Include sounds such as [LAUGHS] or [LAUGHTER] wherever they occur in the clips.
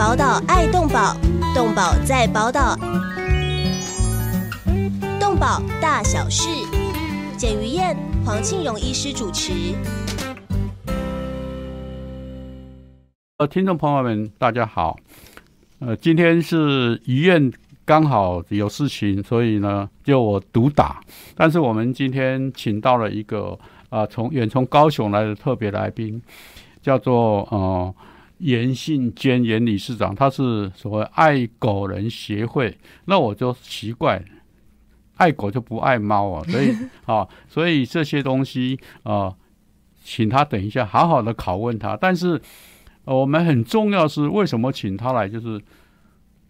宝岛爱动宝，动宝在宝岛，动宝大小事，简于燕、黄庆荣医师主持。呃，听众朋友们，大家好。呃，今天是于燕刚好有事情，所以呢，就我独打。但是我们今天请到了一个啊，从远从高雄来的特别来宾，叫做呃严信坚严理事长，他是所谓爱狗人协会。那我就奇怪，爱狗就不爱猫啊，[LAUGHS] 所以啊，所以这些东西啊，请他等一下好好的拷问他。但是我们很重要是为什么请他来，就是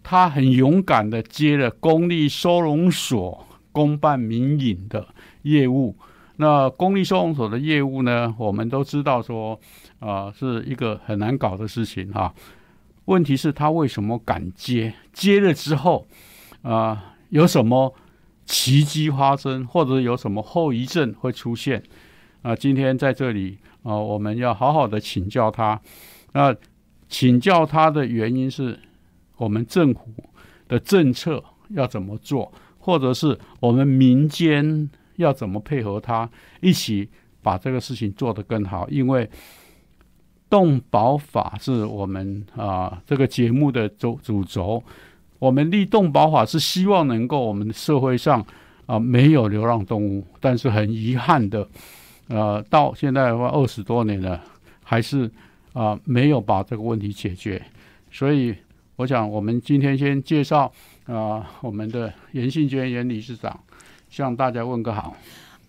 他很勇敢的接了公立收容所公办民营的业务。那公立收容所的业务呢，我们都知道说啊、是一个很难搞的事情哈、问题是他为什么敢接？接了之后啊、有什么奇迹发生，或者有什么后遗症会出现？啊、今天在这里啊、我们要好好的请教他。那请教他的原因是我们政府的政策要怎么做，或者是我们民间要怎么配合他，一起把这个事情做得更好。因为动保法是我们啊、这个节目的主主轴，我们立动保法是希望能够我们社会上啊、没有流浪动物，但是很遗憾的，呃，到现在的话二十多年了，还是啊、没有把这个问题解决，所以我想我们今天先介绍啊、我们的严信娟严理事长，向大家问个好。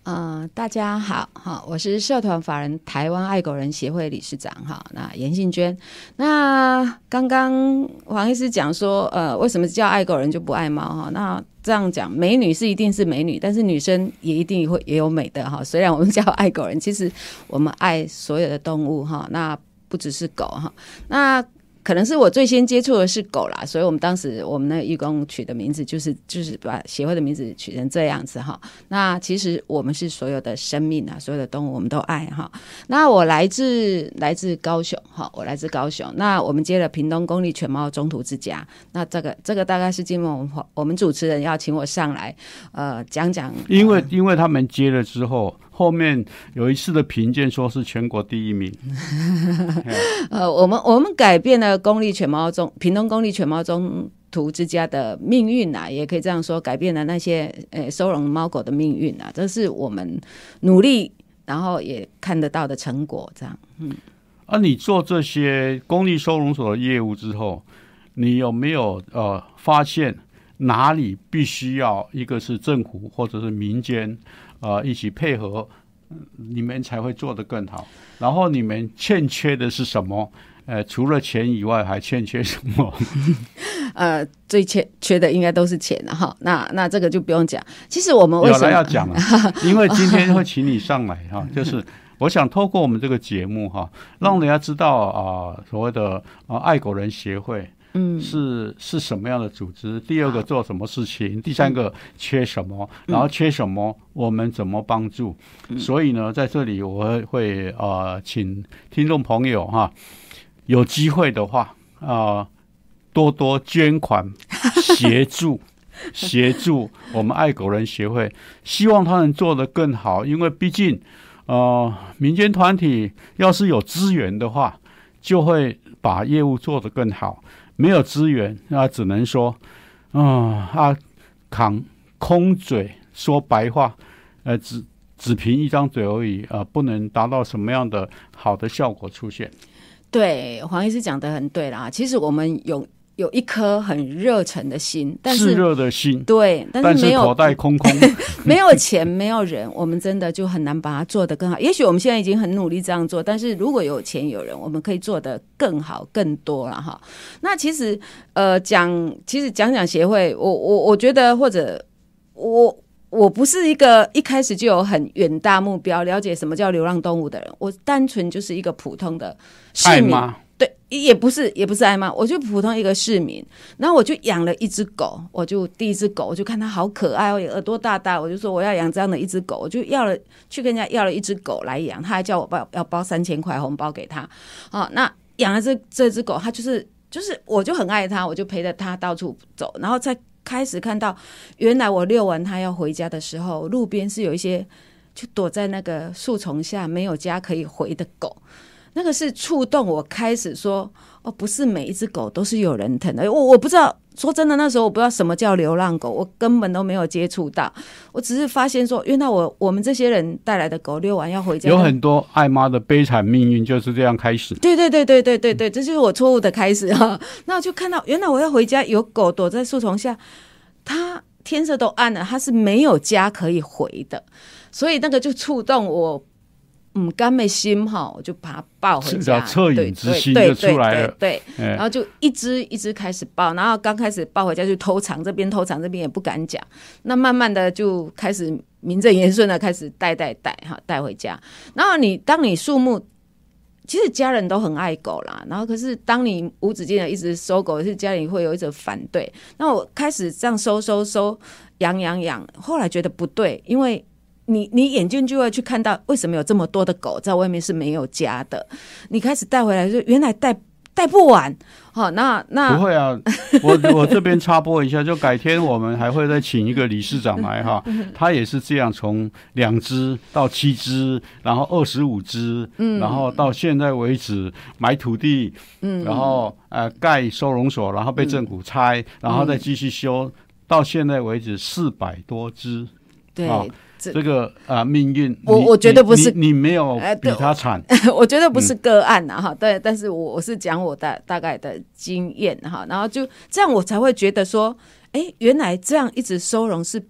呃，大家好，哈，我是社团法人台湾爱狗人协会理事长，哈，那严信娟。那刚刚黄医师讲说，呃，为什么叫爱狗人就不爱猫哈？那这样讲，美女是一定是美女，但是女生也一定会也有美的哈。虽然我们叫爱狗人，其实我们爱所有的动物哈，那不只是狗哈，那。可能是我最先接触的是狗啦，所以我们当时我们那个义工取的名字就是就是把协会的名字取成这样子哈。那其实我们是所有的生命啊，所有的动物我们都爱哈。那我来自来自高雄哈，我来自高雄。那我们接了屏东公立犬猫中途之家，那这个这个大概是今天我们我们主持人要请我上来呃讲讲，因为因为他们接了之后，后面有一次的评鉴说是全国第一名，[LAUGHS] 呃，我们我们改变了公立犬猫中屏东公立犬猫中途之家的命运啊，也可以这样说，改变了那些呃收容猫狗的命运啊，这是我们努力然后也看得到的成果，这样。嗯。啊，你做这些公立收容所的业务之后，你有没有呃发现哪里必须要一个是政府或者是民间呃一起配合，嗯你们才会做得更好？然后你们欠缺的是什么？呃，除了钱以外，还欠缺什么？[LAUGHS] 呃，最缺缺的应该都是钱了哈。那那这个就不用讲。其实我们为有什么了要讲了，[LAUGHS] 因为今天会请你上来哈，就是我想透过我们这个节目哈，让人家知道啊、所谓的啊爱狗人协会。嗯是是什么样的组织？第二个做什么事情？第三个缺什么？然后缺什么？我们怎么帮助？所以呢，在这里我会会呃，请听众朋友哈，有机会的话啊、多多捐款协助。[LAUGHS] 协助我们爱狗人协会，希望他能做得更好，因为毕竟，呃，民间团体要是有资源的话，就会把业务做得更好。没有资源，那只能说，啊、啊，扛空嘴说白话，呃，只只凭一张嘴而已，啊，不能达到什么样的好的效果出现。对黄医师讲的很对啦。其实我们有有一颗很热忱的心，但炽是热的心，对，但是没有是口袋空空。[LAUGHS] 没有钱，没有人，我们真的就很难把它做得更好。也许我们现在已经很努力这样做，但是如果有钱有人，我们可以做得更好、更多了哈。那其实呃，讲其实讲讲协会，我我我觉得或者我。我不是一个一开始就有很远大目标、了解什么叫流浪动物的人，我单纯就是一个普通的市民。也不是，也不是爱妈，我就普通一个市民，然后我就养了一只狗，我就第一只狗，我就看它好可爱哦，耳朵大大，我就说我要养这样的一只狗，我就要了去跟人家要了一只狗来养，他还叫我包要包三千块红包给他，哦，那养了这这只狗，它就是就是我就很爱他，我就陪着他到处走，然后再开始看到，原来我遛完它要回家的时候，路边是有一些就躲在那个树丛下没有家可以回的狗，那个是触动我开始说，哦，不是每一只狗都是有人疼的，我我不知道。说真的，那时候我不知道什么叫流浪狗，我根本都没有接触到。我只是发现说，原来我我们这些人带来的狗遛完要回家，有很多爱妈的悲惨命运就是这样开始。对对对对对对对，这就是我错误的开始哈。[LAUGHS] 那我就看到，原来我要回家，有狗躲在树丛下，它天色都暗了，它是没有家可以回的，所以那个就触动我。嗯，甘美心哈，我就把它抱回家，恻隐之心就出来了。对，然后就一只一只开始抱，然后刚开始抱回家就偷藏，这边偷藏，这边也不敢讲。那慢慢的就开始名正言顺的开始带带带哈带回家。然后你当你树木，其实家人都很爱狗啦。然后可是当你无止境的一直收狗，是家里会有一种反对。那我开始这样收收收养养养，后来觉得不对，因为。你你眼睛就会去看到，为什么有这么多的狗在外面是没有家的？你开始带回来，就原来带带不完。好，那那不会啊，我我这边插播一下，就改天我们还会再请一个理事长来哈，[LAUGHS] 他也是这样，从两只到七只，然后二十五只，嗯，然后到现在为止买土地，嗯，然后呃盖收容所，然后被政府拆，然后再继续修，到现在为止四百多只，对。这个啊，命运，我我觉得不是你没有比他惨，[LAUGHS] 我觉得不是个案呐哈，对，但是我我是讲我的大概的经验哈，然后就这样我才会觉得说，哎，原来这样一直收容是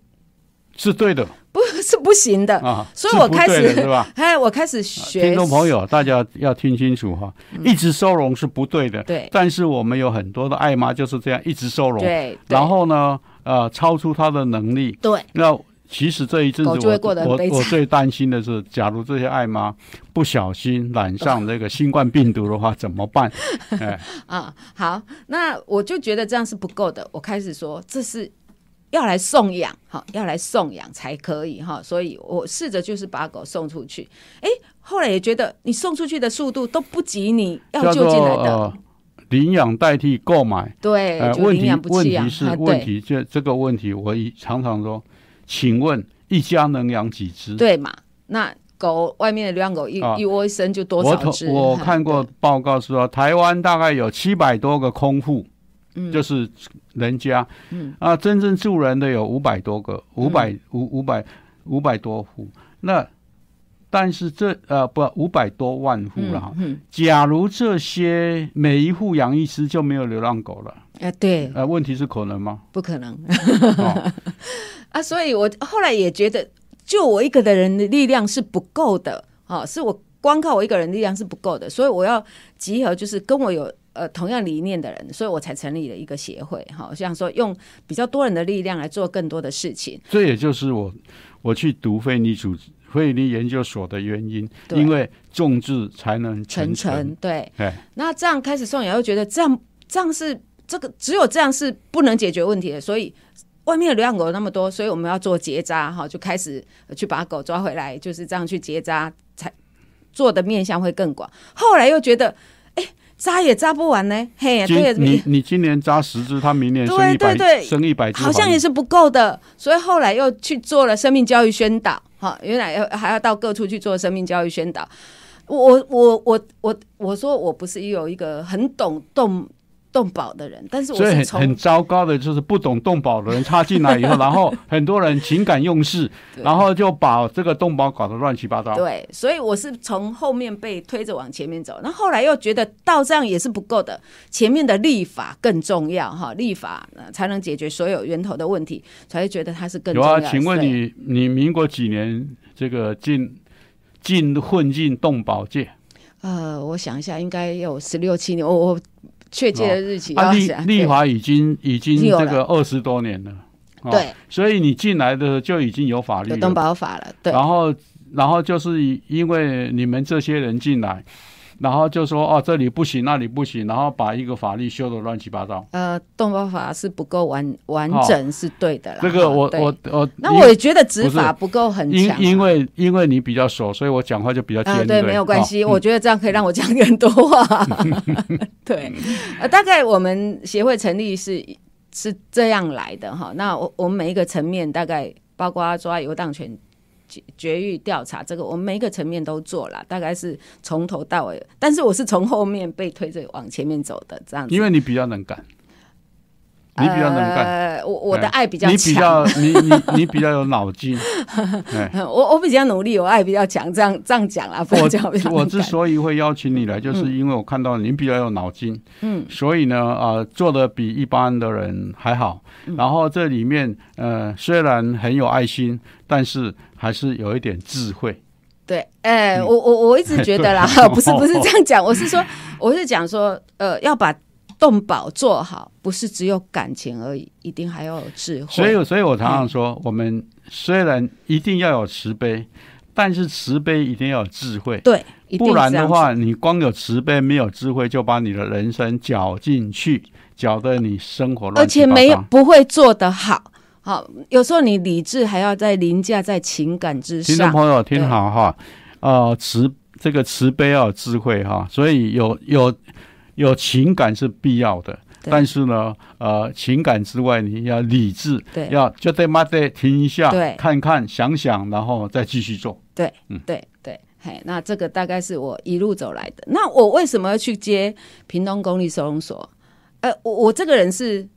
是对的，不 [LAUGHS] 是不行的啊，所以我开始是吧？[LAUGHS] 哎，我开始学，听众朋友大家要听清楚哈，一直收容是不对的，对，但是我们有很多的爱妈就是这样一直收容，对，然后呢，呃，超出他的能力，对，那。其实这一阵子，我我我最担心的是，假如这些爱妈不小心染上这个新冠病毒的话，怎么办？[LAUGHS] 哎，啊，好，那我就觉得这样是不够的。我开始说，这是要来送养，哈，要来送养才可以，哈。所以我试着就是把狗送出去。哎，后来也觉得你送出去的速度都不及你要救进来的。领养代替购买，对，问题问题是问题，这这个问题我常常说。请问一家能养几只？对嘛？那狗外面的流浪狗一一窝生就多少只？我 [LAUGHS] 看过报告说，台湾大概有七百多个空户，嗯，就是人家，嗯啊，真正住人的有五百多个，五百五五百五百多户。那但是这呃不五百多万户了哈。假如这些每一户养一只，就没有流浪狗了。啊，对。呃，问题是可能吗？不可能。[LAUGHS] 啊，所以我后来也觉得，就我一个的人的力量是不够的，啊，是我光靠我一个人力量是不够的，所以我要集合，就是跟我有呃同样理念的人，所以我才成立了一个协会，哈，像说用比较多人的力量来做更多的事情。这也就是我我去读非你组织非你研究所的原因，因为众志才能成成。对，那这样开始送养，又觉得这样这样是这个只有这样是不能解决问题的，所以。外面的流浪狗那么多，所以我们要做结扎哈，就开始去把狗抓回来，就是这样去结扎，才做的面向会更广。后来又觉得，哎，扎也扎不完呢，嘿，对，你你今年扎十只，他明年生一百，生一百只，好像也是不够的，所以后来又去做了生命教育宣导，哈，原来要还要到各处去做生命教育宣导。我我我我我说我不是有一个很懂动。动保的人，但是所以很很糟糕的就是不懂动保的人插进来以后，然后很多人情感用事，[LAUGHS] 然后就把这个动保搞得乱七八糟。对，所以我是从后面被推着往前面走，那后来又觉得到这样也是不够的，前面的立法更重要哈，立法才能解决所有源头的问题，才会觉得它是更重要。有啊，请问你你民国几年这个进进混进动保界？呃，我想一下，应该有十六七年，我我。确切的日期，啊，立立华已经已经这个二十多年了，对，所以你进来的就已经有法律，有动保法了，对。然后，然后就是因为你们这些人进来，然后就说哦这里不行那里不行，然后把一个法律修的乱七八糟。呃，动保法是不够完完整，是对的啦。这个我我我，那我也觉得执法不够很因强啊。因为因为你比较熟，所以我讲话就比较尖。对，没有关系，哦我觉得这样可以让我讲更多话。[LAUGHS] 对，呃，大概我们协会成立是是这样来的哈。那我我们每一个层面，大概包括抓游荡权。绝绝育调查这个，我们每一个层面都做了，大概是从头到尾。但是我是从后面被推着往前面走的，这样子。因为你比较能干，你比较能干。呃，我我的哎爱比较你比强，较你你你比较有脑筋。[LAUGHS] 哎，我我比较努力，我爱比较强，这样这样讲啦，我我之所以会邀请你来，就是因为我看到你比较有脑筋，嗯，所以呢，呃，做的比一般的人还好。嗯然后这里面，呃，虽然很有爱心，但是还是有一点智慧。对，哎、嗯我我我一直觉得啦，[LAUGHS] 不是不是这样讲，我是说，我是讲说，呃，要把动保做好，不是只有感情而已，一定还要有智慧。所以，所以我常常嗯说，我们虽然一定要有慈悲，但是慈悲一定要有智慧。对，不然的话，你光有慈悲没有智慧，就把你的人生搅进去，搅得你生活而乱七八且没有。不会做得好。好，有时候你理智还要在凌驾在情感之上。听众朋友听好哈，呃，慈这个慈悲要有智慧哈，所以有有有情感是必要的，但是呢，呃，情感之外你要理智，对要就得妈得停一下，对看看想想，然后再继续做。对对，嘿，那这个大概是我一路走来的。那我为什么要去接屏东公立收容所？呃，我我这个人是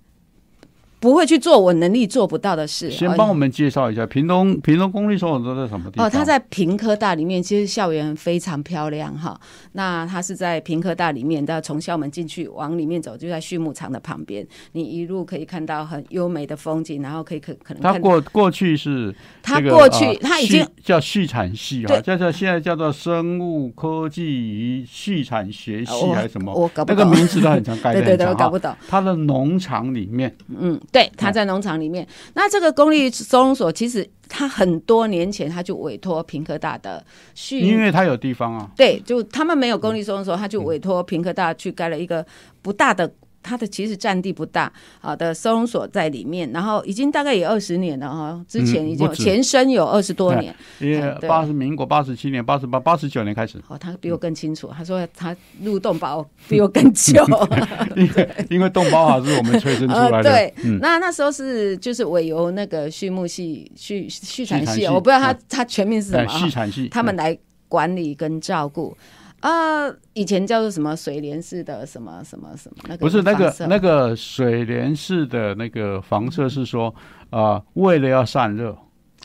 不会去做我能力做不到的事。哦先帮我们介绍一下屏东屏东公立收容所在什么地方？哦，它在屏科大里面，其实校园非常漂亮哈。那它是在屏科大里面，的从校门进去往里面走，就在畜牧场的旁边。你一路可以看到很优美的风景，然后可以可可能它过过去是它这个过去呃它已经叫畜产系哈，对叫做现在叫做生物科技与畜产学系还是什么？我搞不懂。那个名字都很 [LAUGHS] 长改对对对，我搞不。懂。它的农场里面，嗯，对，他在农场里面。那这个公立收容所，其实他很多年前他就委托平科大的去因为他有地方啊，对，就他们没有公立收容所，他就委托平科大去盖了一个不大的。它的其实占地不大，好的收容所在里面，然后已经大概也二十年了哈，之前已经有嗯前身有二十多年，因为八十民国八十七年、八十八、八十九年开始，哦，他比我更清楚，他说他入洞保比我更久，[LAUGHS] 因为因为洞保法是我们催生出来 [LAUGHS] 呃，的，对，嗯，那那时候是就是委由那个畜牧系、畜畜产系，系我不知道他嗯。他全名是什呃么哈畜产系，他们来管理跟照顾。啊、以前叫做什么水帘式的什么什么什么那个不是那个那个水帘式的那个房舍是说，啊，为了要散热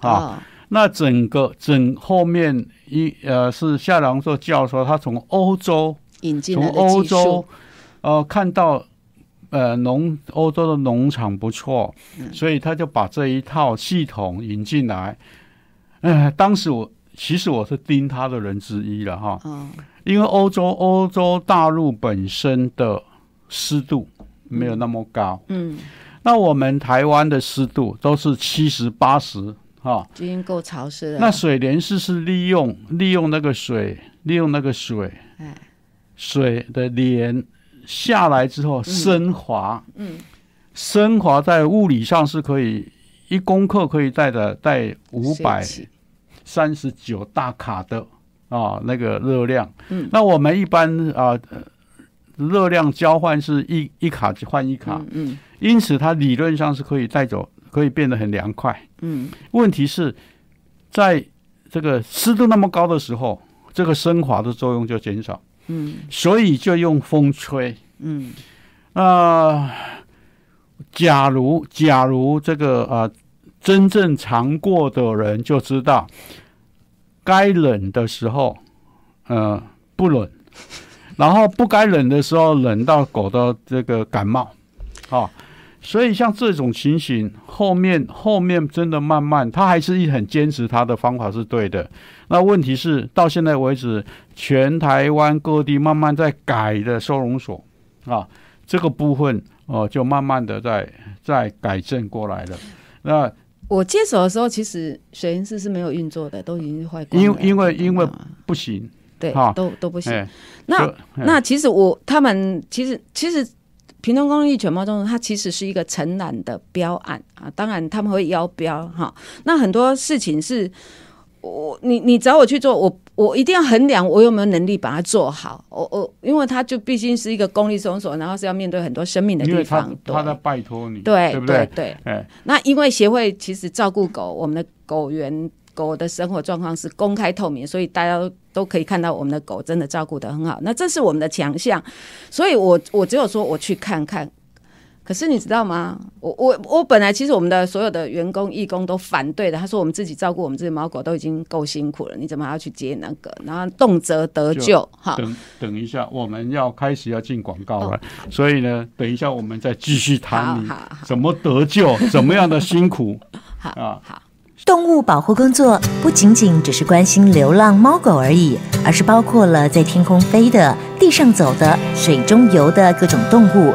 啊，哦。那整个整后面一呃是夏良硕教授，他从欧洲引进从欧洲术，呃看到呃农欧洲的农场不错，嗯。所以他就把这一套系统引进来。呃，当时我其实我是盯他的人之一了哈，哦，因为欧洲欧洲大陆本身的湿度没有那么高，嗯，那我们台湾的湿度都是七十八十哈。就已经够潮湿了。那水帘式是利用利用那个水，利用那个水，哎，水的帘下来之后升华，嗯，升华在物理上是可以一公克可以带的带五百三十九大卡的啊那个热量，嗯，那我们一般啊呃热量交换是一一卡换一卡，嗯因此它理论上是可以带走，可以变得很凉快。嗯。问题是在这个湿度那么高的时候，这个升华的作用就减少，嗯。所以就用风吹。嗯。那、假如假如这个呃真正尝过的人就知道，该冷的时候，呃不冷，然后不该冷的时候冷到狗的这个感冒，啊、所以像这种情形，后面后面真的慢慢，他还是一很坚持他的方法是对的。那问题是到现在为止，全台湾各地慢慢在改的收容所啊，这个部分哦、就慢慢的在在改正过来了。那我接手的时候，其实水银室是没有运作的，都已经坏光了。因因为因为嗯不行，对哈，都都不行。哎，那那其实我他们其实其实平东公益犬猫中心它其实是一个承揽的标案啊，当然他们会邀标哈。那很多事情是我你你找我去做，我我一定要衡量我有没有能力把它做好。我我因为它就毕竟是一个公立收容所，然后是要面对很多生命的地方，对他在拜托你，对对不对？对对。哎，那因为协会其实照顾狗，我们的狗园狗的生活状况是公开透明，所以大家都都可以看到我们的狗真的照顾得很好。那这是我们的强项，所以我我只有说我去看看。可是你知道吗？我我我本来其实我们的所有的员工义工都反对的，他说我们自己照顾我们自己猫狗都已经够辛苦了，你怎么还要去接那个？然后动辄得救，哈，等等一下，我们要开始要进广告了，哦所以呢，等一下我们再继续好谈怎么得救，[LAUGHS] 怎么样的辛苦好啊。好。动物保护工作不仅仅只是关心流浪猫狗而已，而是包括了在天空飞的、地上走的、水中游的各种动物。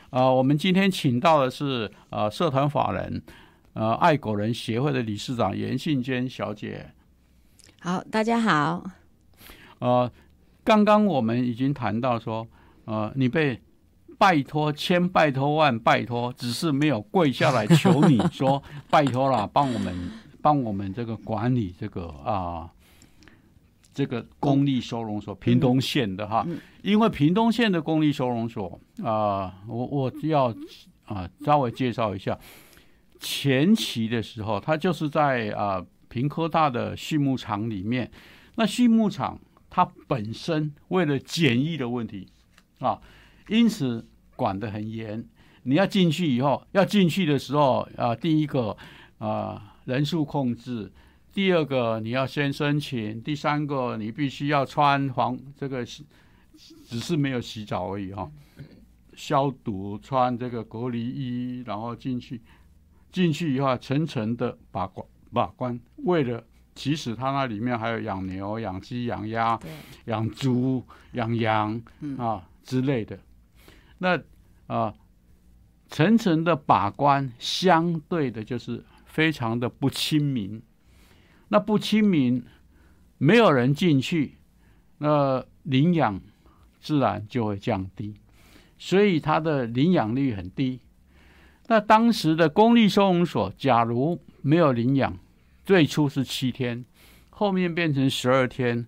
呃，我们今天请到的是呃社团法人呃爱狗人协会的理事长严信娟小姐。好，大家好。呃，刚刚我们已经谈到说，呃，你被拜托千拜托万拜托，只是没有跪下来求你说 [LAUGHS] 拜托啦，帮我们帮我们这个管理这个啊、这个公立收容所，屏东县的哈，因为屏东县的公立收容所啊、我我要啊、稍微介绍一下，前期的时候，它就是在啊、屏科大的畜牧场里面，那畜牧场它本身为了检疫的问题啊，因此管得很严。你要进去以后，要进去的时候啊，第一个啊人数控制，第二个你要先申请，第三个你必须要穿防这个洗，只是没有洗澡而已哈、消毒，穿这个隔离衣，然后进去，进去以后层层的把关把关，为了其实他那里面还有养牛、养鸡、养鸭、养猪、养羊啊之类的。那啊，层层的把关，相对的就是非常的不亲民。那不亲民，没有人进去，那领养自然就会降低，所以它的领养率很低。那当时的公立收容所，假如没有领养，最初是七天，后面变成十二天，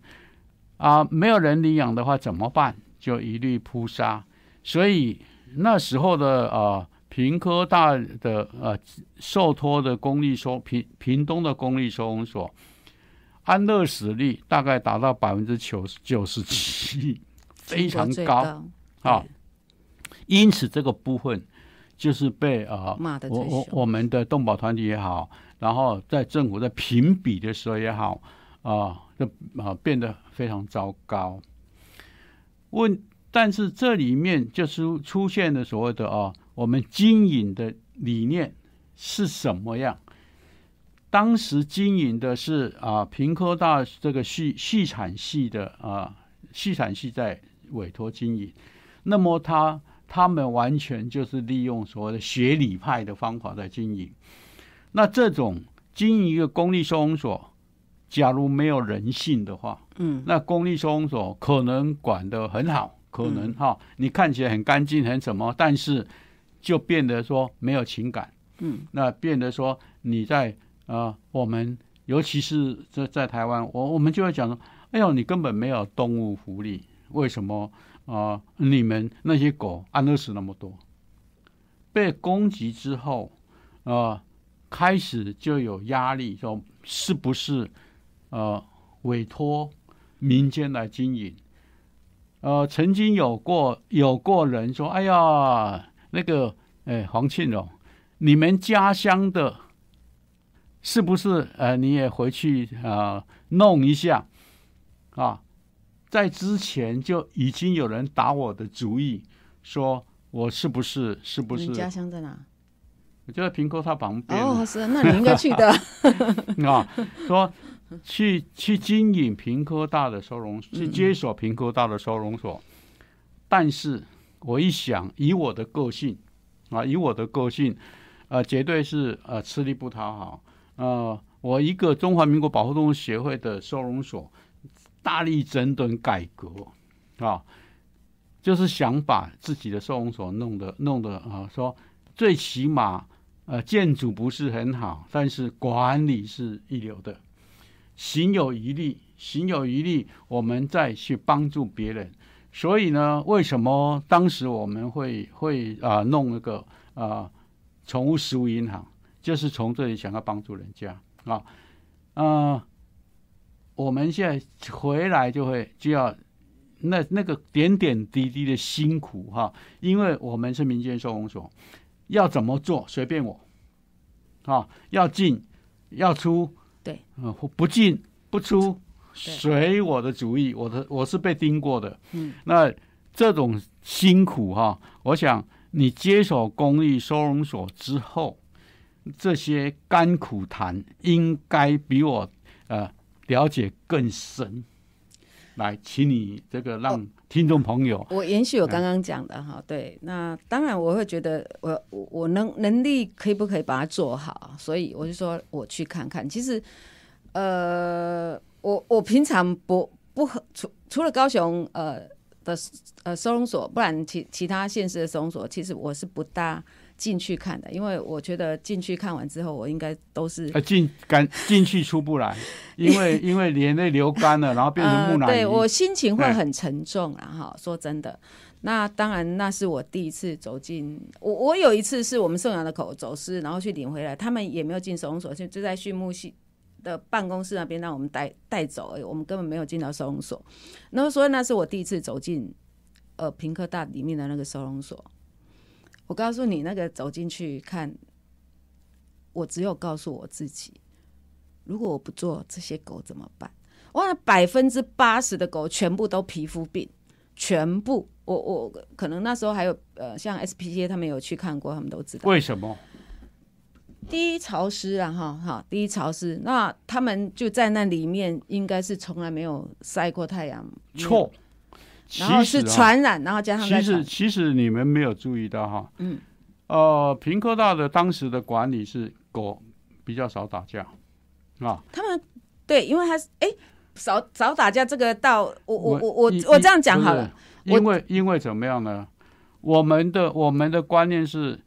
啊，没有人领养的话怎么办？就一律扑杀。所以那时候的呃屏科大的呃受托的公立收屏屏东的公立收容所，安乐死率大概达到百分之九十九十七，非常高啊。因此这个部分就是被呃我我。我们的动保团体也好，然后在政府在评比的时候也好，啊、就啊、变得非常糟糕。问，但是这里面就是出现了所谓的啊、我们经营的理念是什么样？当时经营的是啊，平科大这个系系产系的啊，系产系在委托经营，那么他他们完全就是利用所谓的学理派的方法在经营。那这种经营一个公立收容所，假如没有人性的话，嗯，那公立收容所可能管得很好，可能哈、你看起来很干净很什么，但是就变得说没有情感，嗯，那变得说你在呃，我们尤其是在在台湾，我我们就会讲说，哎呦，你根本没有动物福利，为什么啊、呃你们那些狗安乐死那么多？被攻击之后，呃，开始就有压力，说是不是呃委托民间来经营？呃，曾经有过有过人说：“哎呀，那个，哎，黄庆荣，你们家乡的，是不是？呃，你也回去啊弄一下啊？”在之前就已经有人打我的主意，说我是不是是不是？你家乡在哪？我就在平沟它旁边。哦，是，那你应该去的。[LAUGHS] 啊，说去去经营平科大的收容，去接手平科大的收容所。但是我一想，以我的个性啊，以我的个性，呃，绝对是呃吃力不讨好。呃，我一个中华民国保护动物协会的收容所。大力整顿改革，啊，就是想把自己的收容所弄得弄得啊，说最起码呃建筑不是很好，但是管理是一流的，行有余力，行有余力，我们再去帮助别人。所以呢，为什么当时我们会会啊弄那个啊宠物食物银行，就是从这里想要帮助人家啊，啊。我们现在回来就会就要那那个点点滴滴的辛苦哈，因为我们是民间收容所，要怎么做随便我，啊，要进要出，对，嗯，不进不出随我的主意，我的我是被盯过的，嗯，那这种辛苦哈，我想你接手公益收容所之后，这些甘苦谈应该比我呃。了解更深，来，请你这个让听众朋友，我延续我刚刚讲的哈，对，那当然我会觉得我我我能能力可以不可以把它做好，所以我就说我去看看。其实，呃，我我平常不不除除了高雄呃的呃收容所，不然其其他县市的收容所，其实我是不大。进去看的，因为我觉得进去看完之后，我应该都是呃进赶进去出不来，因为因为眼泪流干了，然后变成木乃伊。对我心情会很沉重啊！哈，说真的，那当然那是我第一次走进我我有一次是我们送养的口走失，然后去领回来，他们也没有进收容所，就就在畜牧系的办公室那边让我们带带走，而已，我们根本没有进到收容所。那么所以那是我第一次走进呃平科大里面的那个收容所。我告诉你，那个走进去看，我只有告诉我自己，如果我不做这些狗怎么办？哇，百分之八十的狗全部都皮肤病，全部。我我可能那时候还有呃，像 SPC 他们有去看过，他们都知道为什么。第一潮湿啊，哈哈，第一潮湿，那他们就在那里面，应该是从来没有晒过太阳。错。然后是传染，然后加上其实其实你们没有注意到哈，嗯，呃，平科大的当时的管理是狗比较少打架啊。他们对，因为他是哎少少打架，这个到我我我我我这样讲好了，因为因为怎么样呢？我们的我们的观念是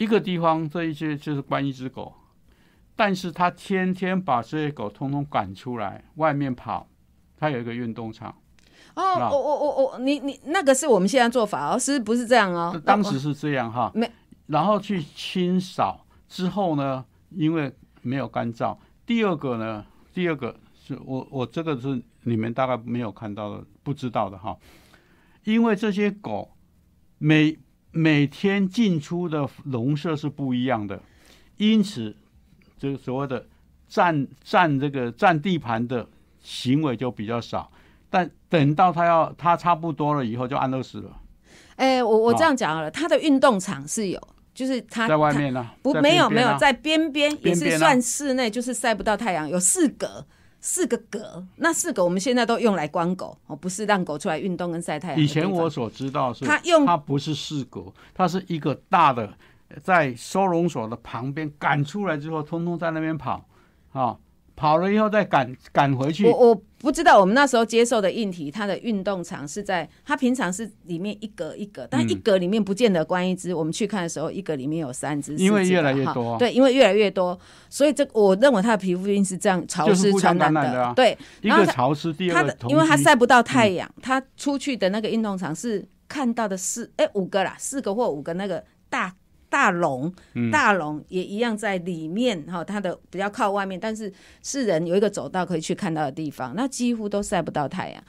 一个地方这一些就是关一只狗，但是他天天把这些狗通通赶出来外面跑，他有一个运动场。哦，我我我我，你你那个是我们现在做法哦，是不是这样哦？当时是这样哈，没，然后去清扫之后呢，因为没有干燥。第二个呢，第二个是我我这个是你们大概没有看到的，不知道的哈，因为这些狗每每天进出的笼舍是不一样的，因此这个所谓的占占这个占地盘的行为就比较少。但等到他要他差不多了以后，就安乐死了。哎，我我这样讲了，他的运动场是有，就是他在外面呢，不没有没有在边边，也是算室内，就是晒不到太阳，有四格四个格，那四个我们现在都用来关狗哦，不是让狗出来运动跟晒太阳。以前我所知道是，它用它不是四格，它是一个大的，在收容所的旁边赶出来之后，通通在那边跑啊。跑了以后再赶赶回去。我我不知道，我们那时候接受的硬体，它的运动场是在它平常是里面一格一格，但一格里面不见得关一只。我们去看的时候，一格里面有三只。因为越来越多。对，因为越来越多，所以这我认为它的皮肤病是这样潮湿传染的。对，一个潮湿，第二个因为它晒不到太阳，它出去的那个运动场是看到的四哎五个啦，四个或五个那个大大笼，嗯大龙也一样在里面哈，它的比较靠外面，但是是人有一个走道可以去看到的地方，那几乎都晒不到太阳。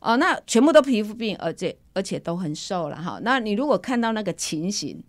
哦，那全部都皮肤病，而且而且都很瘦了哈。那你如果看到那个情形，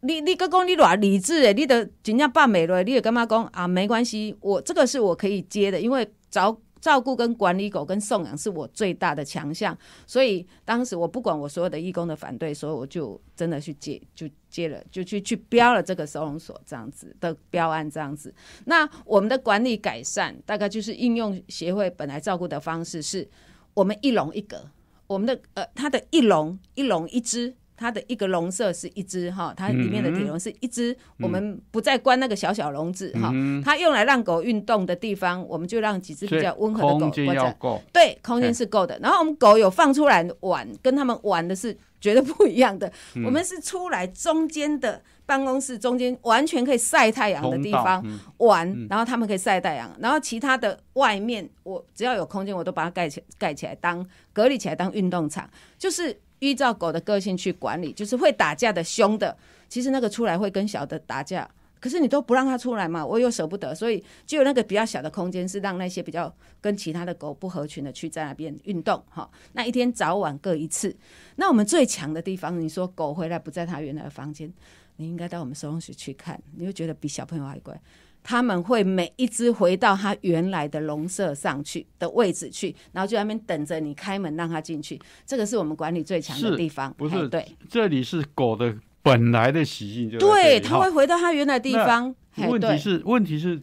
你你个讲你偌理智诶，你的真正扮美了，你也干嘛讲啊？没关系，我这个是我可以接的，因为照照顾跟管理狗跟送养是我最大的强项，所以当时我不管我所有的义工的反对，所以我就真的去接，就接了，就去去标了这个收容所这样子的标案这样子。那我们的管理改善，大概就是应用协会本来照顾的方式是，我们一笼一格，我们的呃，它的一笼一笼一只。它的一个笼舍是一只哈，它里面的铁笼是一只，我们不再关那个小小笼子哈，它用来让狗运动的地方，我们就让几只比较温和的狗空间要够，对，空间是够的。然后我们狗有放出来玩，跟他们玩的是绝对不一样的。嗯。我们是出来中间的办公室中间，完全可以晒太阳的地方嗯。玩，然后他们可以晒太阳。然后其他的外面，我只要有空间，我都把它盖起盖起来当隔离起来当运动场，就是依照狗的个性去管理。就是会打架的凶的，其实那个出来会跟小的打架。可是你都不让它出来嘛，我又舍不得，所以就有那个比较小的空间，是让那些比较跟其他的狗不合群的去在那边运动哈。那一天早晚各一次。那我们最强的地方，你说狗回来不在它原来的房间，你应该到我们收容所去看，你会觉得比小朋友还乖。他们会每一只回到它原来的笼舍上去的位置去，然后就在那边等着你开门让它进去。这个是我们管理最强的地方，不是对这里是狗的本来的习性就对，它会回到它原来的地方。问题是，问题是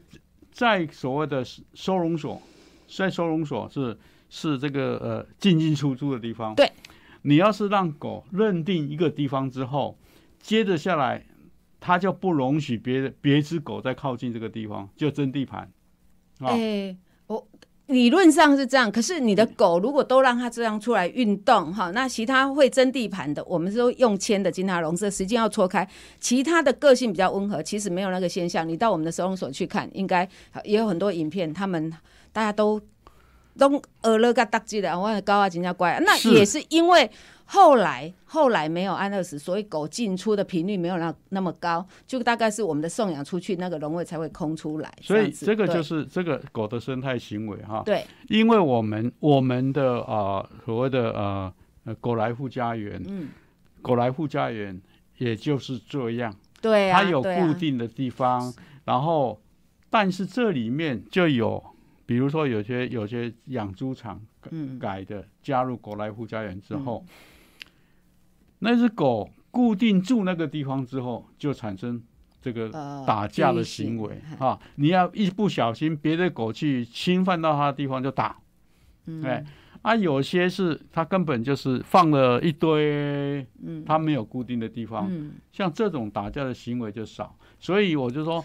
在所谓的收容所，在收容所是是这个呃进进出出的地方。对，你要是让狗认定一个地方之后，接着下来，它就不容许别的别只狗再靠近这个地方，就争地盘。啊、哎、我理论上是这样，可是你的狗如果都让它这样出来运动哈，那其他会争地盘的，我们是都用牵的金塔笼子，时间要错开。其他的个性比较温和，其实没有那个现象。你到我们的收容所去看，应该也有很多影片，他们大家都都耳了个大鸡的，我高啊，人家乖，那也是因为。后来，后来没有安乐死，所以狗进出的频率没有那那么高，就大概是我们的送养出去那个笼位才会空出来。所以这个就是这个狗的生态行为哈。对，因为我们我们的啊、呃所谓的呃呃狗来户家园，嗯，狗来户家园也就是这样，对啊，它有固定的地方，然后但是这里面就有，比如说有些有些养猪场嗯。改的加入狗来户家园之后，那只狗固定住那个地方之后，就产生这个呃打架的行为嘿啊！你要一不小心，别的狗去侵犯到它的地方就打，嗯哎啊，有些是它根本就是放了一堆，嗯它没有固定的地方，嗯像这种打架的行为就少，所以我就说。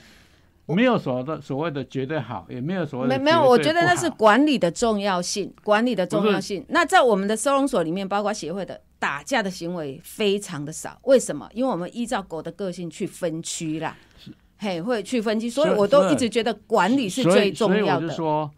没有所谓的所谓的绝对好，也没有所谓的没没有，我觉得那是管理的重要性，管理的重要性。那在我们的收容所里面，包括协会的打架的行为非常的少。为什么？因为我们依照狗的个性去分区啦，嘿，会去分区，所以我都一直觉得管理是最重要所以我就的。说，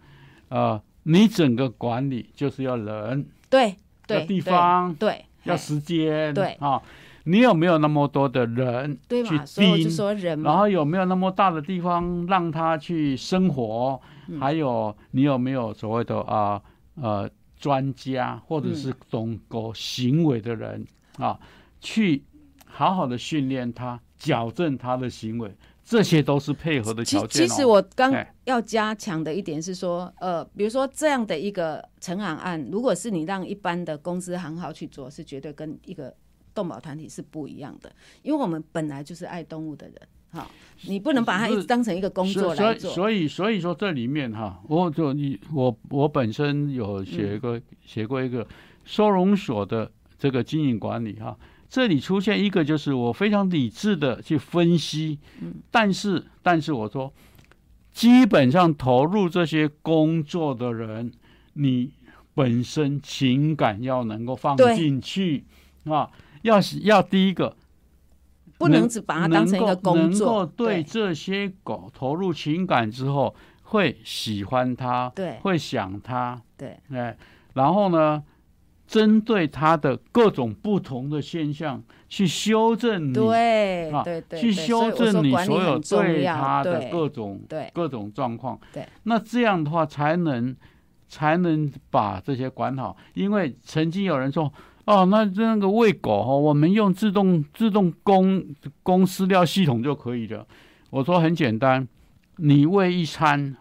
呃，你整个管理就是要人，对对，要地方对，要时间，对啊，你有没有那么多的人去对嘛，所以我就盯？说人，然后有没有那么大的地方让他去生活？嗯还有你有没有所谓的啊呃专家或者是懂狗行为的人啊，去好好的训练他，矫正他的行为，这些都是配合的其条件、哦。其实我刚哎要加强的一点是说，呃，比如说这样的一个承航案，如果是你让一般的公司行号去做，是绝对跟一个动保团体是不一样的，因为我们本来就是爱动物的人，哈，你不能把它一直当成一个工作来做。所以所以所以说这里面哈，我就你我我本身有写过、嗯写过一个收容所的这个经营管理哈，这里出现一个就是我非常理智的去分析，嗯但是但是我说，基本上投入这些工作的人，你本身情感要能够放进去啊，要是要第一个。不能只把它当成一个工能够，对这些狗投入情感之后，会喜欢它，对会想它，对，哎，然后呢，针对它的各种不同的现象去修正你，啊对对对，去修正你所有对对它的各种对各种状况。对，那这样的话才能才能把这些管好。因为曾经有人说，哦，那那个喂狗哈，我们用自动自动供供饲料系统就可以了。我说很简单，你喂一餐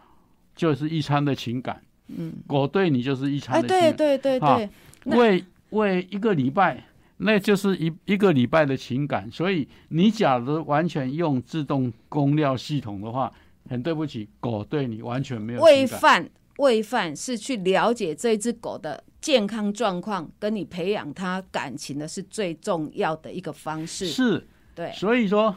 就是一餐的情感，嗯，狗对你就是一餐哎，的情感。对对对对，喂喂一个礼拜，那就是一一个礼拜的情感。所以你假如完全用自动供料系统的话，很对不起，狗对你完全没有喂。饭喂饭是去了解这只狗的健康状况，跟你培养他感情的是最重要的一个方式。是，对，所以说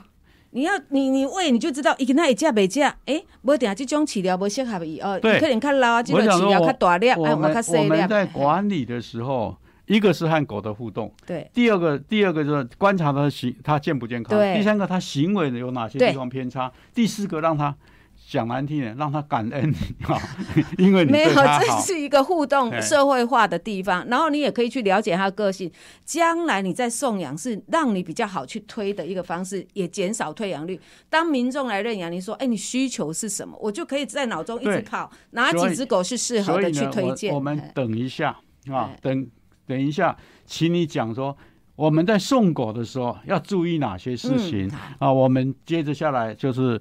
你要你你喂你就知道，伊今仔会食袂食，诶，无定这种饲料无适合伊哦，对。伊可能较老啊，这个饲料较大粒，我啊，我们较细粒。我们在管理的时候，一个是和狗的互动，对。第二个第二个就是观察它的行，它健不健康，第三个它行为有哪些地方偏差，第四个让它讲难听点，让他感 [LAUGHS] 恩你哈，因为你没有。这是一个互动社会化的地方，然后你也可以去了解他的个性，将来你在送养是让你比较好去推的一个方式，也减少退养率。当民众来认养，你说，哎，你需求是什么？我就可以在脑中一直对跑，哪几只狗是适合的去推荐。我我们哎等一下啊哎，等等一下，请你讲说我们在送狗的时候要注意哪些事情、嗯啊？我们接着下来就是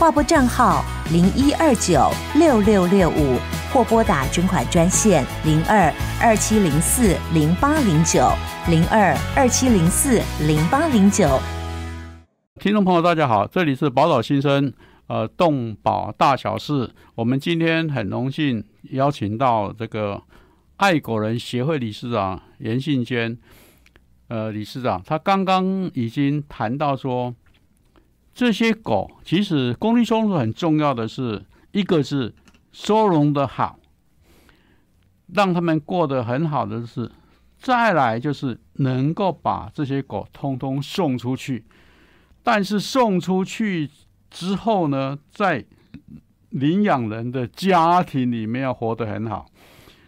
划拨账号零一二九六六六五，或拨打捐款专线零二二七零四零八零九零二二七零四零八零九。听众朋友，大家好，这里是宝岛新生，呃，动保大小事。我们今天很荣幸邀请到这个爱国人协会理事长严信坚，呃，理事长，他刚刚已经谈到说，这些狗其实公立收容很重要的是，一个是收容的好，让他们过得很好的是，再来就是能够把这些狗通通送出去。但是送出去之后呢，在领养人的家庭里面要活得很好。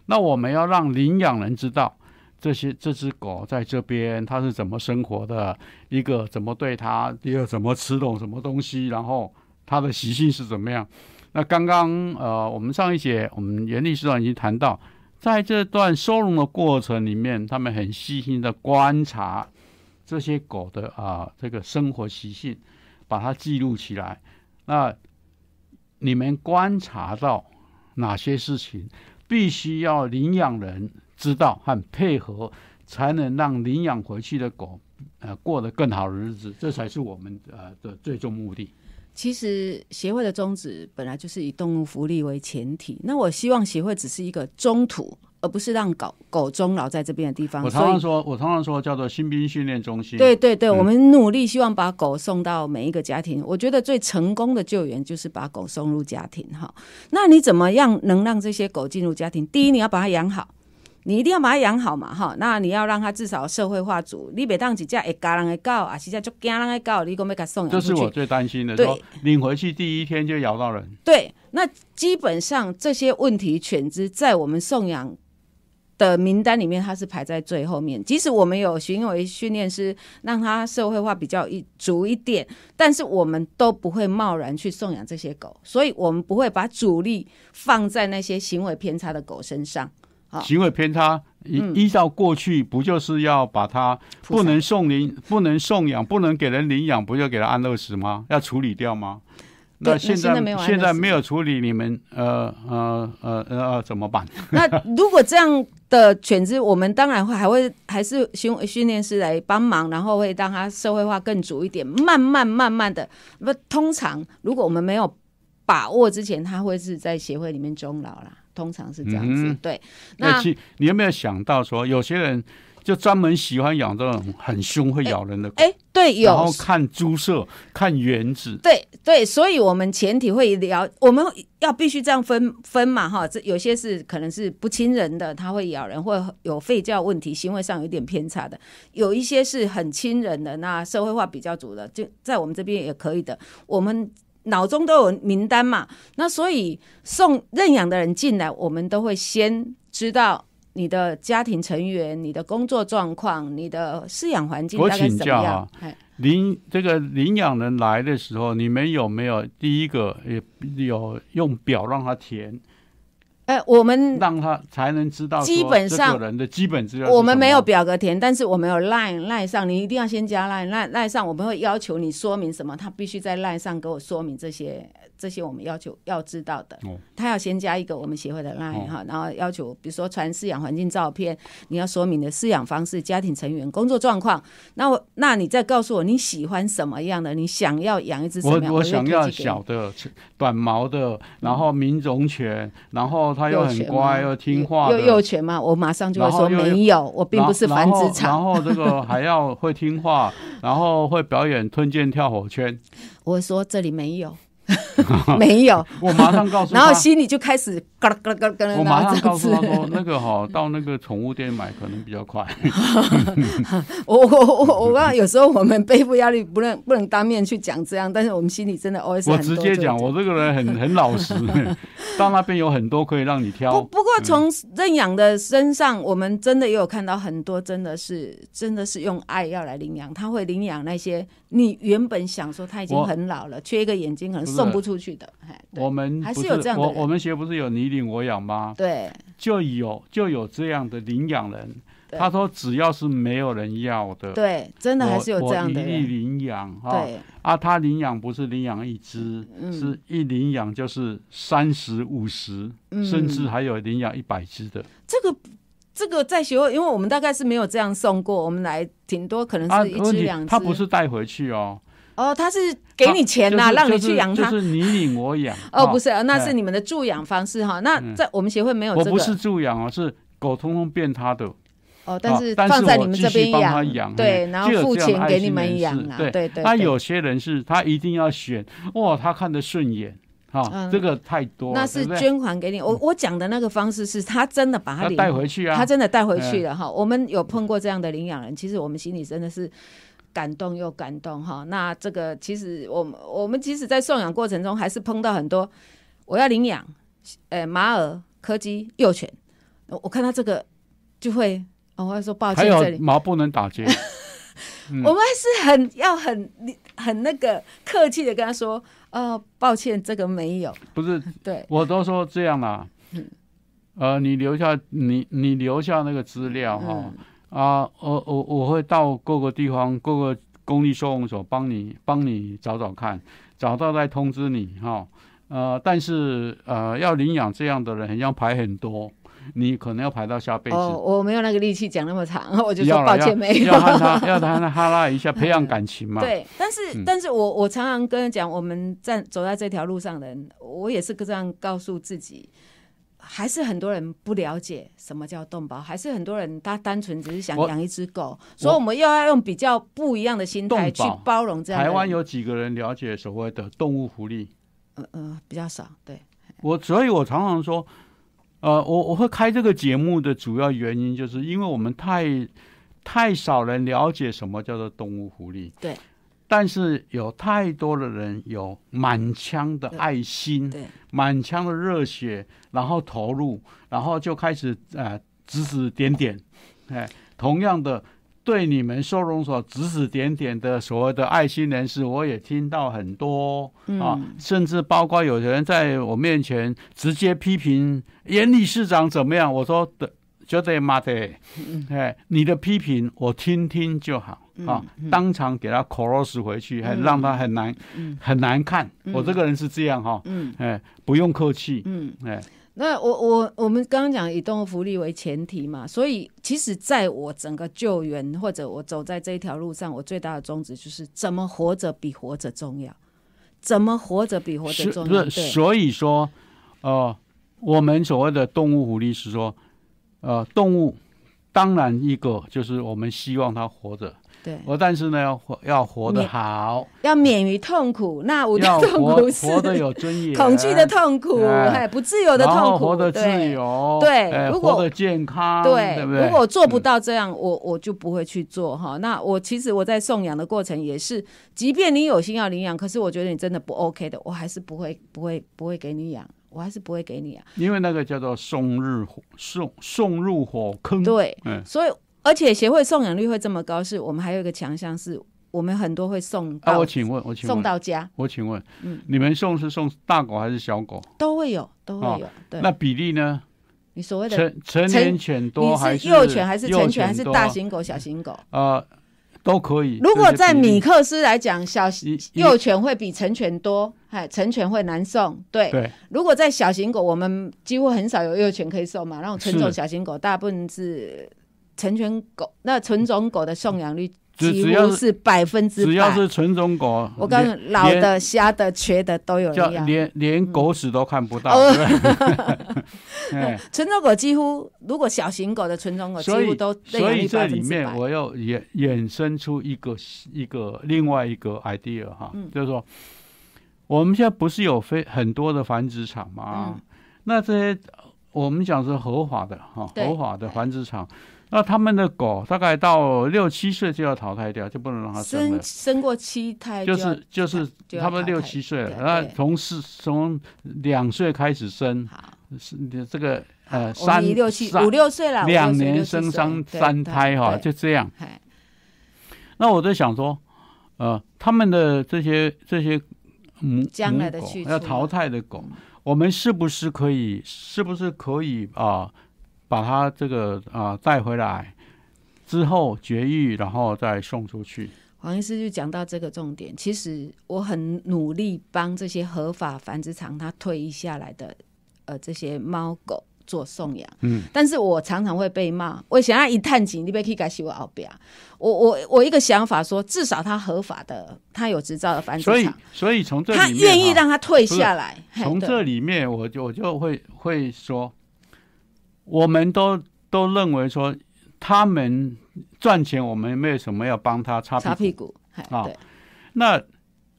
那我们要让领养人知道，这些这只狗在这边它是怎么生活的，一个怎么对它，第二怎么吃懂什么东西，然后它的习性是怎么样。那刚刚呃，我们上一节我们袁理事长已经谈到，在这段收容的过程里面，他们很细心的观察。这些狗的啊，这个生活习性，把它记录起来。那你们观察到哪些事情，必须要领养人知道和配合，才能让领养回去的狗呃过得更好的日子，这才是我们呃的最终目的。其实协会的宗旨本来就是以动物福利为前提，那我希望协会只是一个中途，而不是让狗狗终老在这边的地方。我常常说，我常常说叫做新兵训练中心。对对对，嗯我们努力希望把狗送到每一个家庭。我觉得最成功的救援就是把狗送入家庭哈。那你怎么样能让这些狗进入家庭？第一，你要把它养好，你一定要把它养好嘛哈。那你要让它至少社会化组，你别当几只会家人的狗，啊，是只就惊人的狗，你讲要给它送养。这是我最担心的，对说领回去第一天就咬到人。对，那基本上这些问题犬只在我们送养的名单里面，它是排在最后面。即使我们有行为训练师，让它社会化比较一足一点，但是我们都不会贸然去送养这些狗，所以我们不会把主力放在那些行为偏差的狗身上。好行为偏差依嗯依照过去，不就是要把它不能送领、不能送养、不能给人领养，不就给他安乐死吗？要处理掉吗？那现在现在没有处理，你们呃呃呃呃呃怎么办？那如果这样的犬只，我们当然会还会还是训训练师来帮忙，然后会让它社会化更足一点，慢慢慢慢的。不，通常如果我们没有把握之前，它会是在协会里面终老啦。通常是这样子，嗯对。那那其你有没有想到说，有些人就专门喜欢养这种很凶会咬人的狗，哎，对，有然后看猪舍、看园子，对对，所以我们前提会聊，我们要必须这样分分嘛哈。这有些是可能是不亲人的，它会咬人，或有吠叫问题，行为上有点偏差的；有一些是很亲人的，那社会化比较足的，就在我们这边也可以的。我们脑中都有名单嘛，那所以送认养的人进来，我们都会先知道。你的家庭成员、你的工作状况、你的饲养环境我大概怎么样。领这个领养人来的时候，你们有没有第一个也有用表让他填，哎，我们让他才能知道基本上人的基本资料？我们没有表格填，但是我们有 line line 上，你一定要先加 line line line 上，我们会要求你说明什么，他必须在 line 上给我说明这些这些我们要求要知道的。哦他要先加一个我们协会的 line 哦哈、然后要求比如说传饲养环境照片，你要说明你的饲养方式、家庭成员、工作状况。那我那你再告诉我你喜欢什么样的，你想要养一只什么样，我我想要小的、短毛的，然后民种犬，然后它又很乖又听话幼的，幼犬嘛，我马上就会说没有，我并不是繁殖然场。后然后这个还要会听话，然后会表演吞剑跳火圈。[LAUGHS] 我会说这里没有，[LAUGHS] 没有，我马上告诉他，然后心里就开始咯咯咯咯咯，我马上告诉他说，那个哈、到那个宠物店买可能比较快。我我我我刚有时候我们背负压力，不能不能当面去讲这样，但是我们心里真的 always 我直接讲，我这个人很很老实，到那边有很多可以让你挑不。不过从认养的身上，我们真的也有看到很多真的是真的是用爱要来领养，他会领养那些你原本想说他已经很老了，缺一个眼睛可能送不出去的，我们还是有这样的我我们学不是有你领我养吗？对就有就有这样的领养人，他说只要是没有人要的，对，真的还是有这样的我一律，领养哈。对，啊，他领养不是领养一只，嗯是一领养就是三十五十，嗯甚至还有领养一百只的。这个。这个在学会，因为我们大概是没有这样送过，我们来挺多可能啊，是一只两只。他不是带回去哦，哦，他是给你钱呐、就是让你去养他。就是你领我养。哦，不是，那哎是你们的助养方式哈。那嗯在我们协会没有这个。我不是助养哦，是狗通通变他的。哦，但是放在你们这边养对，然后付钱给你们养啊，对对对。对他有些人是他一定要选，哇，他看得顺眼，哈、嗯这个太多了，那是捐款给你。我我讲的那个方式是他真的把他要领带回去啊，他真的带回去了哈。我们有碰过这样的领养人，其实我们心里真的是感动又感动哈。那这个其实我们我们即使在送养过程中，还是碰到很多我要领养，呃，马尔、柯基、幼犬，我我看到这个就会，哦、我会说抱歉，这里有毛不能打结，[LAUGHS] 嗯我们还是很要很很那个客气的跟他说，呃，抱歉，这个没有。不是，对，我都说这样啦。嗯呃，你留下你你留下那个资料哈、嗯啊，我我我会到各个地方各个公立收容所帮你帮你找找看，找到再通知你哈、呃，但是呃，要领养这样的人，很像排很多，你可能要排到下辈子。哦，我没有那个力气讲那么长，[LAUGHS] 我就说抱歉没有。要和他要和他哈拉一下，培养感情嘛。[LAUGHS] 对，但是、嗯但是我我常常跟人讲，我们站走在这条路上的人，我也是这样告诉自己，还是很多人不了解什么叫动保，还是很多人他单纯只是想我养一只狗，所以我们又要用比较不一样的心态去包容这样。台湾有几个人了解所谓的动物福利？呃呃比较少，对，我所以，我常常说，呃，我我会开这个节目的主要原因，就是因为我们太太少人了解什么叫做动物福利。对。但是有太多的人有满腔的爱心，对满腔的热血，然后投入，然后就开始呃指指点点，哎，同样的。对你们收容所指指点点的所谓的爱心人士，我也听到很多啊，嗯甚至包括有人在我面前直接批评严理事长怎么样。我说的，就得。骂的，哎，你的批评我听听就好啊，当场给他 cross 回去，还让他很难很难看。我这个人是这样哈，哎，不用客气，嗯，哎。那我我我们刚刚讲以动物福利为前提嘛，所以其实在我整个救援或者我走在这一条路上，我最大的宗旨就是怎么活着比活着重要，怎么活着比活着重要。所以说，呃，我们所谓的动物福利是说，呃，动物当然一个就是我们希望它活着。对，我但是呢，要活要活得好，要免于痛苦。那我的痛苦是活得有尊严，恐惧的痛苦，哎，不自由的痛苦，活得自由，对，如果活得健康，对，对不对？如果做不到这样，我我就不会去做哈。那我其实我在送养的过程也是，即便你有心要领养，可是我觉得你真的不 OK 的，我还是不会不会不会给你养，我还是不会给你啊。因为那个叫做送入送送入火坑，对，嗯，所以。而且协会送养率会这么高，是我们还有一个强项，是我们很多会送。啊，我请问，我请问，送到家。我请问，嗯，你们送是送大狗还是小狗？都会有，都会有。对。那比例呢？你所谓的成成年犬多还是幼犬还是成犬还是大型狗、小型狗？呃，都可以。如果在米克斯来讲，小幼犬会比成犬多，哎，成犬会难送。对。对。如果在小型狗，我们几乎很少有幼犬可以送嘛，那种纯种小型狗大部分是。成犬狗，那纯种狗的送养率几乎是百分之百。只要是纯种狗，我告诉你，老的、瞎的、瘸的都有人连连狗屎都看不到。[LAUGHS] 纯种狗几乎，如果小型狗的纯种狗几乎都所以这里面我要衍衍生出一个一个另外一个 idea 哈，就是说，我们现在不是有非很多的繁殖场吗？那这些我们讲是合法的哈，合法的繁殖场。那他们的狗大概到六七岁就要淘汰掉，就不能让它生了。生过七胎就是就是他们六七岁了，那从四从两岁开始生，是这个呃三六七五六岁了，两年生三三胎哈，就这样。那我在想说，呃，他们的这些这些母母狗要淘汰的狗，我们是不是可以？是不是可以啊？把它这个啊带回来之后绝育，然后再送出去。黄医师就讲到这个重点，其实我很努力帮这些合法繁殖场他退役下来的呃这些猫狗做送养，嗯，但是我常常会被骂，我想要一探井，你别去改洗我后边。我我我一个想法说，至少他合法的，他有执照的繁殖场，所以所以从这他愿意让他退下来。从这里面，我就我就会会说。我们都都认为说，他们赚钱，我们没有什么要帮他擦擦屁股啊。那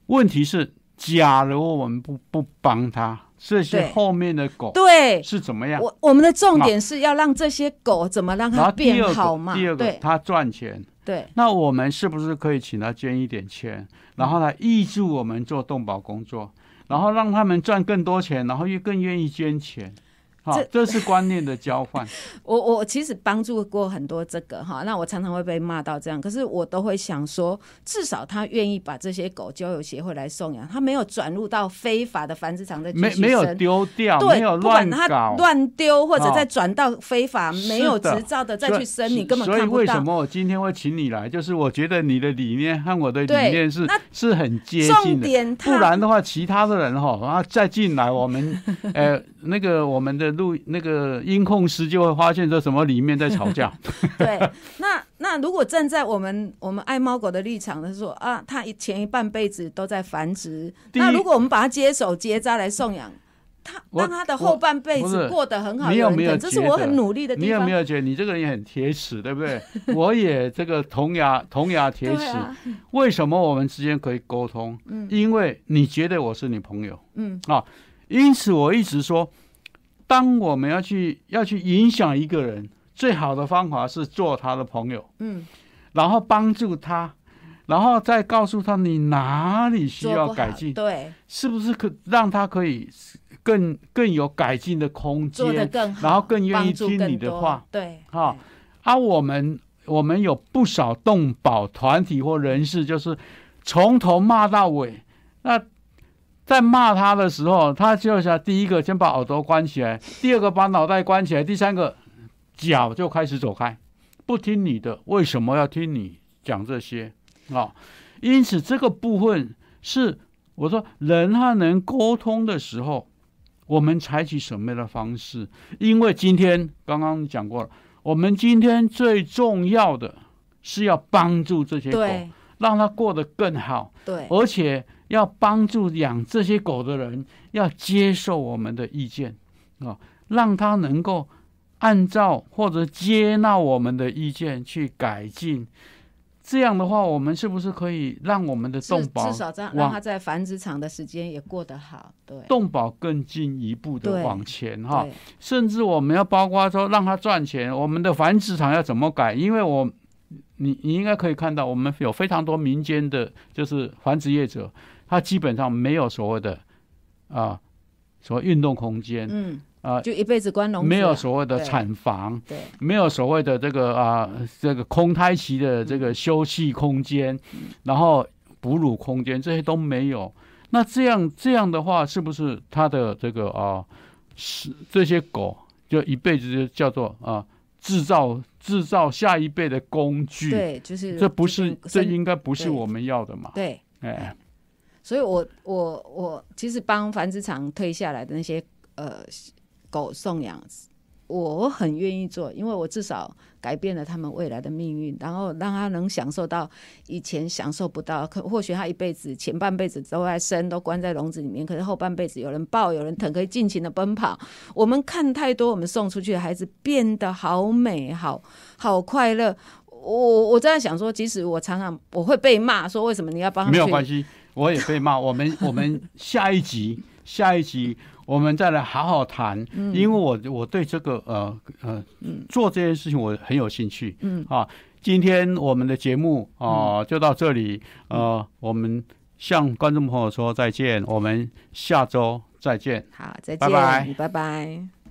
问题是，假如我们不不帮他，这些后面的狗对是怎么样？我我们的重点是要让这些狗怎么让它变好嘛？第二个，它赚钱。对。那我们是不是可以请他捐一点钱，然后来挹助我们做动保工作，然后让他们赚更多钱，然后又更愿意捐钱？这这是观念的交换。[LAUGHS] 我我其实帮助过很多这个哈，那我常常会被骂到这样，可是我都会想说，至少他愿意把这些狗交由协会来送养，他没有转入到非法的繁殖场的没没有丢掉，没有乱他，乱丢或者再转到非法没有执照的再去生，你根本看不到。所以为什么我今天会请你来？就是我觉得你的理念和我的理念是是很接近的，不然的话，其他的人哈，然后再进来，我们 [LAUGHS] 呃那个我们的。录那个音控师就会发现说什么里面在吵架。[LAUGHS] 对，那那如果站在我们我们爱猫狗的立场，他说啊，他前一半辈子都在繁殖，那如果我们把它接手结扎来送养，他让他的后半辈子过得很好，你有没有？这是我很努力的地方。你有没有觉得你这个人也很铁齿，对不对？我也这个铜牙铜牙铁齿。[LAUGHS] 为什么我们之间可以沟通？嗯，因为你觉得我是你朋友，嗯啊，因此我一直说。当我们要去要去影响一个人，最好的方法是做他的朋友，嗯，然后帮助他，然后再告诉他你哪里需要改进，对，是不是可让他可以更更有改进的空间，然后更愿意听你的话，对，哈，啊，我们我们有不少动保团体或人士，就是从头骂到尾，那。在骂他的时候，他就想第一个先把耳朵关起来，第二个把脑袋关起来，第三个脚就开始走开，不听你的，为什么要听你讲这些啊？因此这个部分是我说人和人沟通的时候，我们采取什么样的方式？因为今天刚刚讲过了，我们今天最重要的是要帮助这些狗，让它过得更好。对而且要帮助养这些狗的人，要接受我们的意见啊，让他能够按照或者接纳我们的意见去改进。这样的话，我们是不是可以让我们的动保至少这样让它在繁殖场的时间也过得好，对动保更进一步的往前哈？甚至我们要包括说让它赚钱，我们的繁殖场要怎么改？因为我你你应该可以看到，我们有非常多民间的，就是繁殖业者，他基本上没有所谓的啊，所谓运动空间嗯啊，就一辈子关笼没有所谓的产房，对。没有所谓的这个啊这个空胎期的这个休息空间，然后哺乳空间这些都没有。那这样这样的话，是不是它的这个啊是这些狗就一辈子就叫做啊制造制造下一辈的工具？对，就是这不就是这应该不是我们要的嘛？对。哎，所以我我我其实帮繁殖场退下来的那些呃狗送养，我很愿意做，因为我至少改变了他们未来的命运，然后让他能享受到以前享受不到，可或许他一辈子前半辈子都在生，都关在笼子里面，可是后半辈子有人抱，有人疼，可以尽情的奔跑。我们看太多，我们送出去的孩子变得好美好，好快乐。我我在想说，即使我常常我会被骂，说为什么你要帮他没有关系，我也被骂。我们我们下一集下一集我们再来好好谈，嗯。因为我我对这个呃呃做这件事情我很有兴趣。嗯。啊，今天我们的节目啊、就到这里，呃，我们向观众朋友说再见，我们下周再见。好，再见，拜拜。拜拜